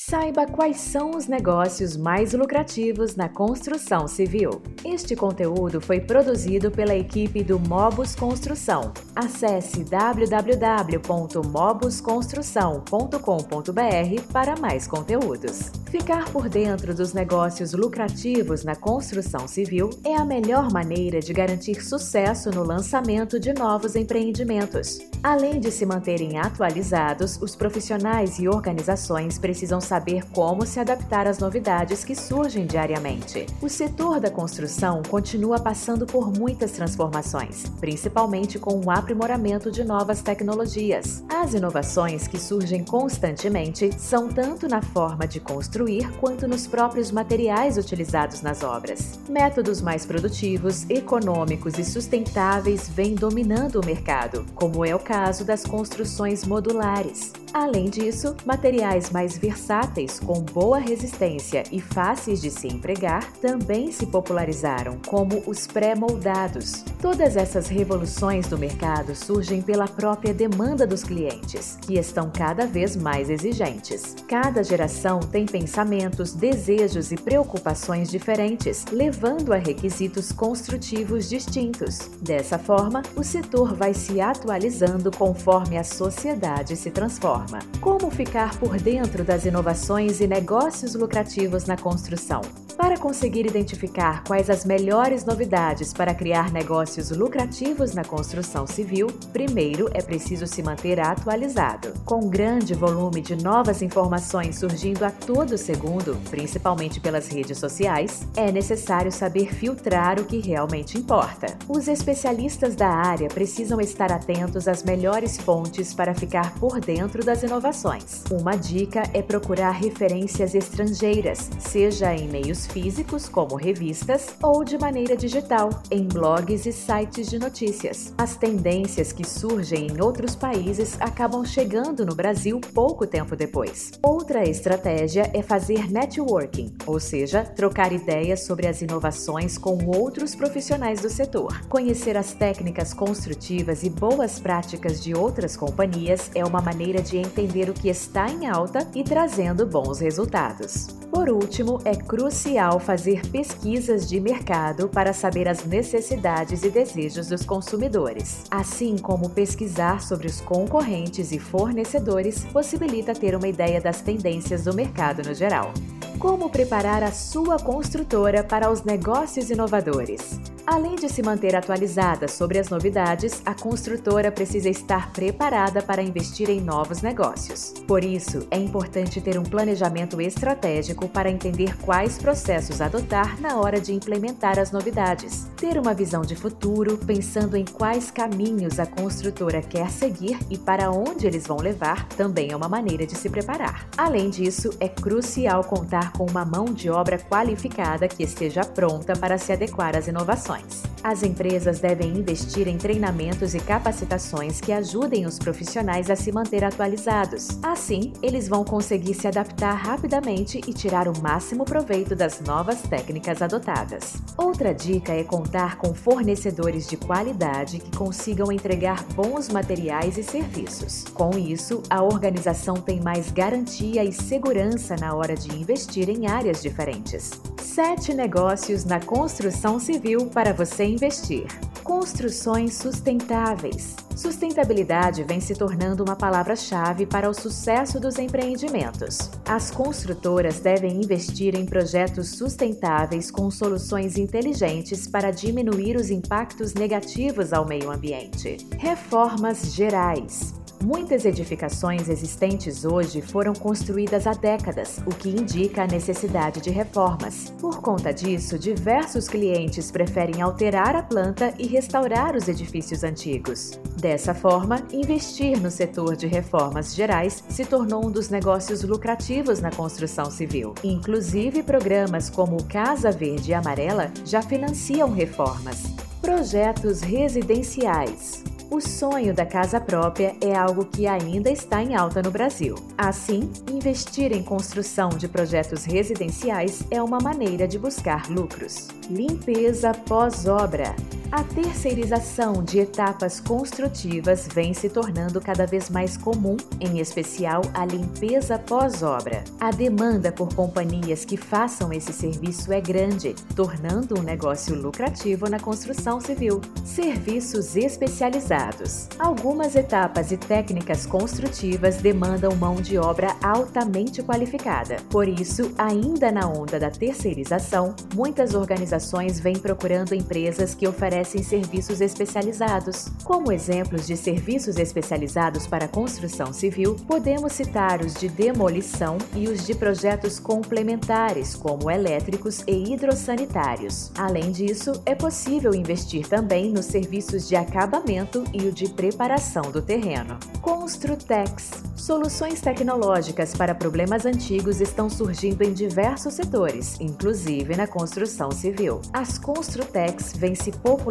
Saiba quais são os negócios mais lucrativos na construção civil. Este conteúdo foi produzido pela equipe do Mobus Construção. Acesse www.mobusconstrução.com.br para mais conteúdos. Ficar por dentro dos negócios lucrativos na construção civil é a melhor maneira de garantir sucesso no lançamento de novos empreendimentos. Além de se manterem atualizados, os profissionais e organizações precisam saber como se adaptar às novidades que surgem diariamente. O setor da construção continua passando por muitas transformações, principalmente com o aprimoramento de novas tecnologias. As inovações que surgem constantemente são tanto na forma de construir quanto nos próprios materiais utilizados nas obras. Métodos mais produtivos, econômicos e sustentáveis vêm dominando o mercado, como é o caso das construções modulares. Além disso, materiais mais versáteis, com boa resistência e fáceis de se empregar, também se popularizaram, como os pré-moldados. Todas essas revoluções do mercado surgem pela própria demanda dos clientes, que estão cada vez mais exigentes. Cada geração tem pensamentos, desejos e preocupações diferentes, levando a requisitos construtivos distintos. Dessa forma, o setor vai se atualizando conforme a sociedade se transforma forma. Como ficar por dentro das inovações e negócios lucrativos na construção? Para conseguir identificar quais as melhores novidades para criar negócios lucrativos na construção civil, primeiro é preciso se manter atualizado. Com grande volume de novas informações surgindo a todo segundo, principalmente pelas redes sociais, é necessário saber filtrar o que realmente importa. Os especialistas da área precisam estar atentos às melhores fontes para ficar por dentro das inovações. Uma dica é procurar referências estrangeiras, seja em meios físicos, como revistas, ou de maneira digital, em blogs e sites de notícias. As tendências que surgem em outros países acabam chegando no Brasil pouco tempo depois. Outra estratégia é fazer networking, ou seja, trocar ideias sobre as inovações com outros profissionais do setor. Conhecer as técnicas construtivas e boas práticas de outras companhias é uma maneira de entender o que está em alta e trazendo bons resultados. Por último, é crucial fazer pesquisas de mercado para saber as necessidades e desejos dos consumidores, assim como pesquisar sobre os concorrentes e fornecedores possibilita ter uma ideia das tendências do mercado no geral. Como preparar a sua construtora para os negócios inovadores? Além de se manter atualizada sobre as novidades, a construtora precisa estar preparada para investir em novos negócios. Por isso, é importante ter um planejamento estratégico para entender quais processos adotar na hora de implementar as novidades. Ter uma visão de futuro, pensando em quais caminhos a construtora quer seguir e para onde eles vão levar, também é uma maneira de se preparar. Além disso, é crucial contar com uma mão de obra qualificada que esteja pronta para se adequar às inovações. As empresas devem investir em treinamentos e capacitações que ajudem os profissionais a se manter atualizados. Assim, eles vão conseguir se adaptar rapidamente e tirar o máximo proveito das novas técnicas adotadas. Outra dica é contar com fornecedores de qualidade que consigam entregar bons materiais e serviços. Com isso, a organização tem mais garantia e segurança na hora de investir em áreas diferentes. Sete negócios na construção civil para você investir. Construções sustentáveis. Sustentabilidade vem se tornando uma palavra-chave para o sucesso dos empreendimentos. As construtoras devem investir em projetos sustentáveis com soluções inteligentes para diminuir os impactos negativos ao meio ambiente. Reformas gerais. Muitas edificações existentes hoje foram construídas há décadas, o que indica a necessidade de reformas. Por conta disso, diversos clientes preferem alterar a planta e restaurar os edifícios antigos. Dessa forma, investir no setor de reformas gerais se tornou um dos negócios lucrativos na construção civil. Inclusive, programas como Casa Verde e Amarela já financiam reformas. Projetos residenciais. O sonho da casa própria é algo que ainda está em alta no Brasil. Assim, investir em construção de projetos residenciais é uma maneira de buscar lucros. Limpeza pós-obra. A terceirização de etapas construtivas vem se tornando cada vez mais comum, em especial a limpeza pós-obra. A demanda por companhias que façam esse serviço é grande, tornando um negócio lucrativo na construção civil. Serviços especializados. Algumas etapas e técnicas construtivas demandam mão de obra altamente qualificada. Por isso, ainda na onda da terceirização, muitas organizações vêm procurando empresas que oferecem oferecem serviços especializados. Como exemplos de serviços especializados para construção civil, podemos citar os de demolição e os de projetos complementares, como elétricos e hidrossanitários. Além disso, é possível investir também nos serviços de acabamento e o de preparação do terreno. Construtex Soluções tecnológicas para problemas antigos estão surgindo em diversos setores, inclusive na construção civil. As Construtex vêm se popularizando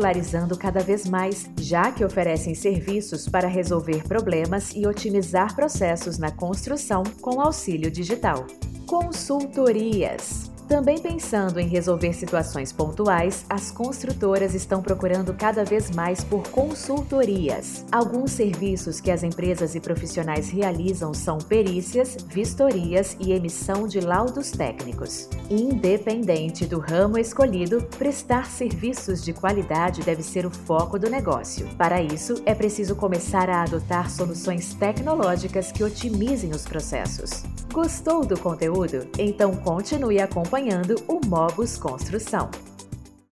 cada vez mais, já que oferecem serviços para resolver problemas e otimizar processos na construção com auxílio digital. Consultorias também pensando em resolver situações pontuais, as construtoras estão procurando cada vez mais por consultorias. Alguns serviços que as empresas e profissionais realizam são perícias, vistorias e emissão de laudos técnicos. Independente do ramo escolhido, prestar serviços de qualidade deve ser o foco do negócio. Para isso, é preciso começar a adotar soluções tecnológicas que otimizem os processos. Gostou do conteúdo? Então continue acompanhando o Mobus Construção.